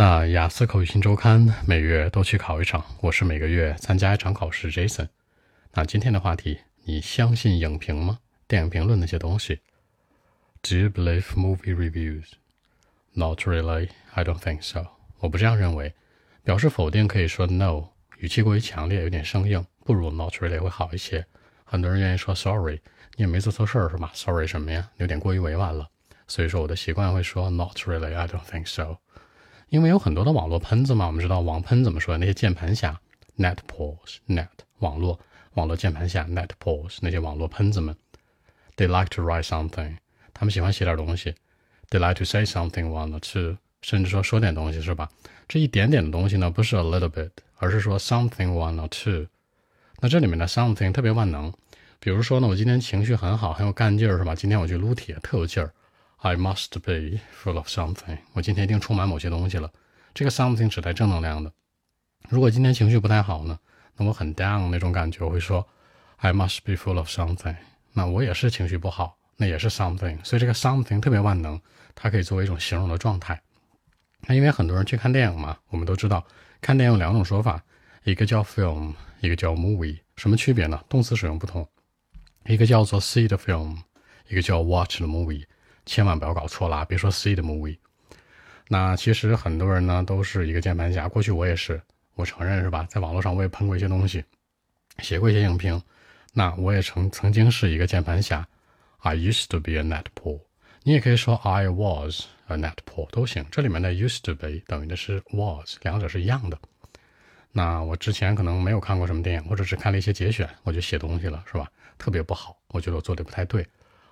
那雅思口语新周刊每月都去考一场，我是每个月参加一场考试。Jason，那今天的话题，你相信影评吗？电影评论那些东西？Do you believe movie reviews? Not really. I don't think so. 我不这样认为。表示否定可以说 no，语气过于强烈，有点生硬，不如 not really 会好一些。很多人愿意说 sorry，你也没做错事儿是吧？Sorry 什么呀？有点过于委婉了。所以说我的习惯会说 not really. I don't think so. 因为有很多的网络喷子嘛，我们知道网喷怎么说？那些键盘侠，net pause，net 网络网络键盘侠，net pause 那些网络喷子们，they like to write something，他们喜欢写点东西，they like to say something one or two，甚至说说点东西是吧？这一点点的东西呢，不是 a little bit，而是说 something one or two。那这里面的 something 特别万能，比如说呢，我今天情绪很好，很有干劲儿是吧？今天我去撸铁，特有劲儿。I must be full of something。我今天一定充满某些东西了。这个 something 指代正能量的。如果今天情绪不太好呢，那我很 down 那种感觉，我会说 I must be full of something。那我也是情绪不好，那也是 something。所以这个 something 特别万能，它可以作为一种形容的状态。那因为很多人去看电影嘛，我们都知道看电影有两种说法，一个叫 film，一个叫 movie。什么区别呢？动词使用不同。一个叫做 see the film，一个叫 watch the movie。千万不要搞错了啊，别说 see the movie。那其实很多人呢都是一个键盘侠，过去我也是，我承认是吧？在网络上我也喷过一些东西，写过一些影评。那我也曾曾经是一个键盘侠，I used to be a net pool。你也可以说 I was a net pool 都行。这里面的 used to be 等于的是 was，两者是一样的。那我之前可能没有看过什么电影，或者只看了一些节选，我就写东西了，是吧？特别不好，我觉得我做的不太对。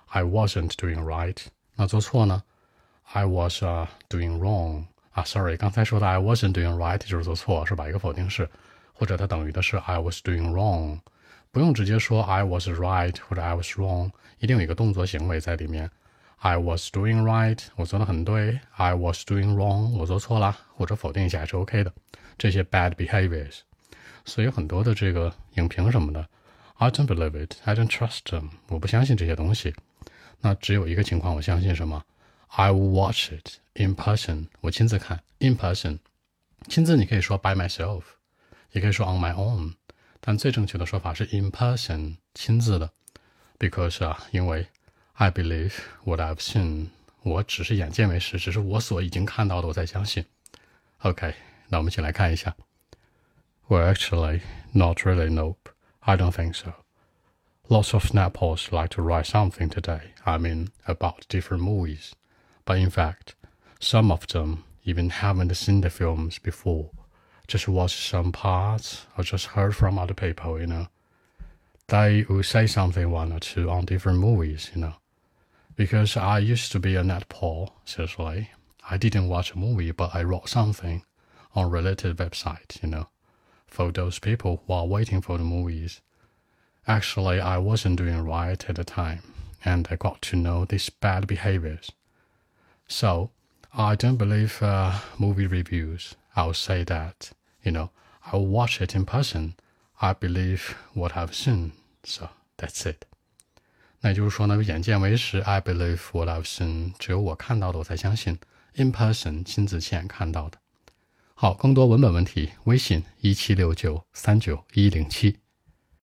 I wasn't doing right。那做错呢？I was doing wrong 啊，sorry，刚才说的 I wasn't doing right 就是做错，是吧？一个否定式，或者它等于的是 I was doing wrong，不用直接说 I was right 或者 I was wrong，一定有一个动作行为在里面。I was doing right，我做的很对；I was doing wrong，我做错了，或者否定一下也是 OK 的。这些 bad behaviors，所以很多的这个影评什么的，I don't believe it，I don't trust them，我不相信这些东西。那只有一个情况，我相信什么？I will watch it in person。我亲自看，in person。亲自你可以说 by myself，也可以说 on my own，但最正确的说法是 in person，亲自的。Because 啊，因为 I believe what I've seen。我只是眼见为实，只是我所已经看到的，我才相信。OK，那我们一起来看一下。Well, actually, not really. Nope, I don't think so. Lots of snappers like to write something today, I mean, about different movies. But in fact, some of them even haven't seen the films before, just watched some parts or just heard from other people, you know. They will say something one or two on different movies, you know. Because I used to be a netball, seriously. I didn't watch a movie, but I wrote something on related website, you know, for those people who are waiting for the movies. Actually, I wasn't doing right at the time, and I got to know these bad behaviors. So, I don't believe uh, movie reviews. I'll say that, you know, I'll watch it in person. I believe what I've seen. So, that's it. 那也就是说呢，眼见为实，I believe what I've seen，只有我看到的我才相信，in person 亲自亲眼看到的。好，更多文本问题，微信一七六九三九一零七。